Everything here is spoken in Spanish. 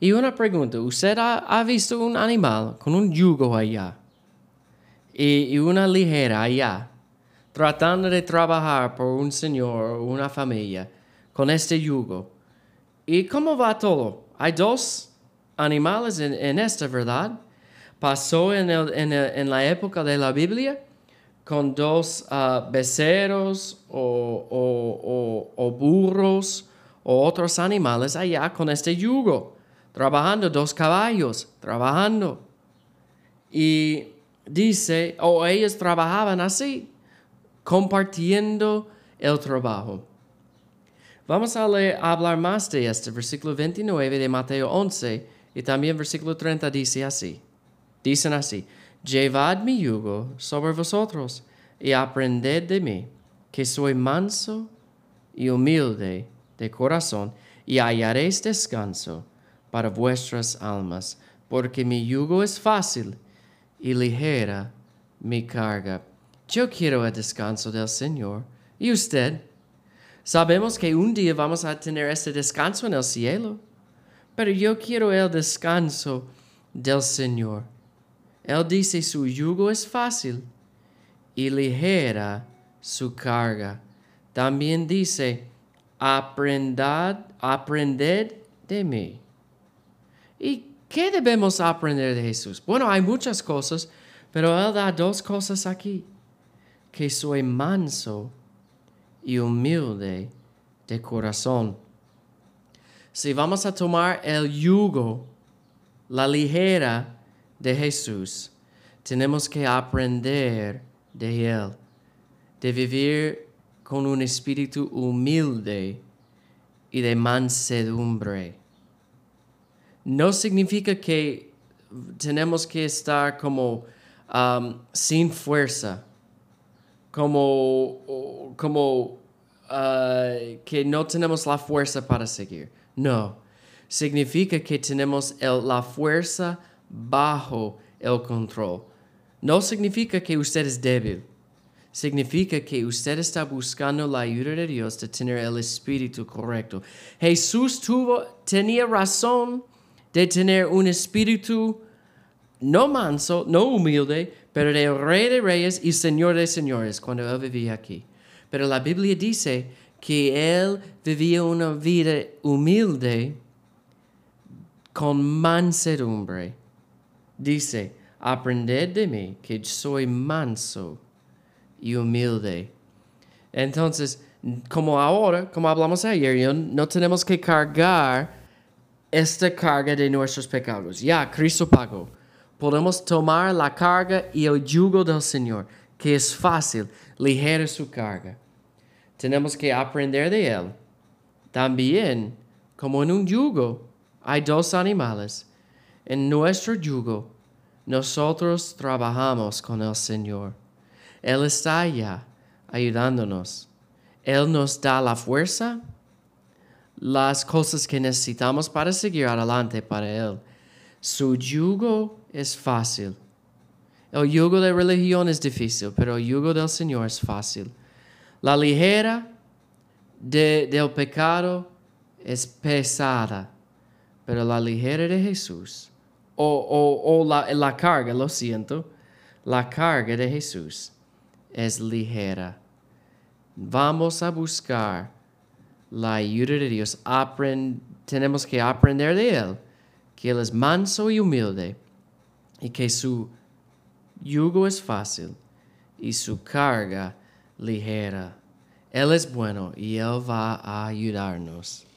Y una pregunta, ¿usted ha, visto un animal con un yugo allá y, una ligera allá, tratando de trabajar por un señor o una familia con este yugo? ¿Y cómo va todo? Hay dos animales en, esta, ¿verdad? Pasó en, la época de la Biblia con dos uh, o burros o otros animales allá con este yugo trabajando, dos caballos, trabajando. Y dice, o ellos trabajaban así, compartiendo el trabajo. Vamos a, leer, hablar más de este versículo 29 de Mateo 11 y también versículo 30 dice así. Dicen así, llevad mi yugo sobre vosotros y aprended de mí, que soy manso y humilde de corazón, y hallaréis descanso para vuestras almas, porque mi yugo es fácil y ligera mi carga. Yo quiero el descanso del Señor. ¿Y usted? Sabemos que un día vamos a tener ese descanso en el cielo, pero yo quiero el descanso del Señor. Él dice su yugo es fácil y ligera su carga. También dice, aprended, aprended de mí ¿Y qué debemos aprender de Jesús? Bueno, hay muchas cosas, pero Él da dos cosas aquí. Que soy manso y humilde de corazón. Si vamos a tomar el yugo, la ligera de Jesús, tenemos que aprender de Él, de vivir con un espíritu humilde y de mansedumbre no significa que tenemos que estar como um, sin fuerza, como, como uh, que no tenemos la fuerza para seguir. No, significa que tenemos la fuerza bajo el control. No significa que usted es débil. Significa que usted está buscando la ayuda de Dios de tener el espíritu correcto. Jesús tuvo, tenía razón de tener un espíritu no manso, no humilde, pero de rey de reyes y señor de señores cuando él vivía aquí. Pero la Biblia dice que él vivía una vida humilde con mansedumbre. Dice, aprended de mí que soy manso y humilde. Entonces, como ahora, como hablamos ayer, no tenemos que cargar esta carga de nuestros pecados. Ya, Cristo pagó. Podemos tomar la carga y el yugo del Señor, que es fácil, ligera su carga. Tenemos que aprender de Él. También, como en un yugo, hay dos animales. En nuestro yugo, nosotros trabajamos con el Señor. Él está allá ayudándonos. Él nos da la fuerza las cosas que necesitamos para seguir adelante para Él. Su yugo es fácil. El yugo de religión es difícil, pero el yugo del Señor es fácil. La ligera del pecado es pesada, pero la ligera de Jesús, o, o la, la carga, lo siento, la carga de Jesús es ligera. Vamos a buscar la ayuda de Dios. tenemos que aprender de Él, que Él es manso y humilde y que su yugo es fácil y su carga ligera. Él es bueno y Él va a ayudarnos.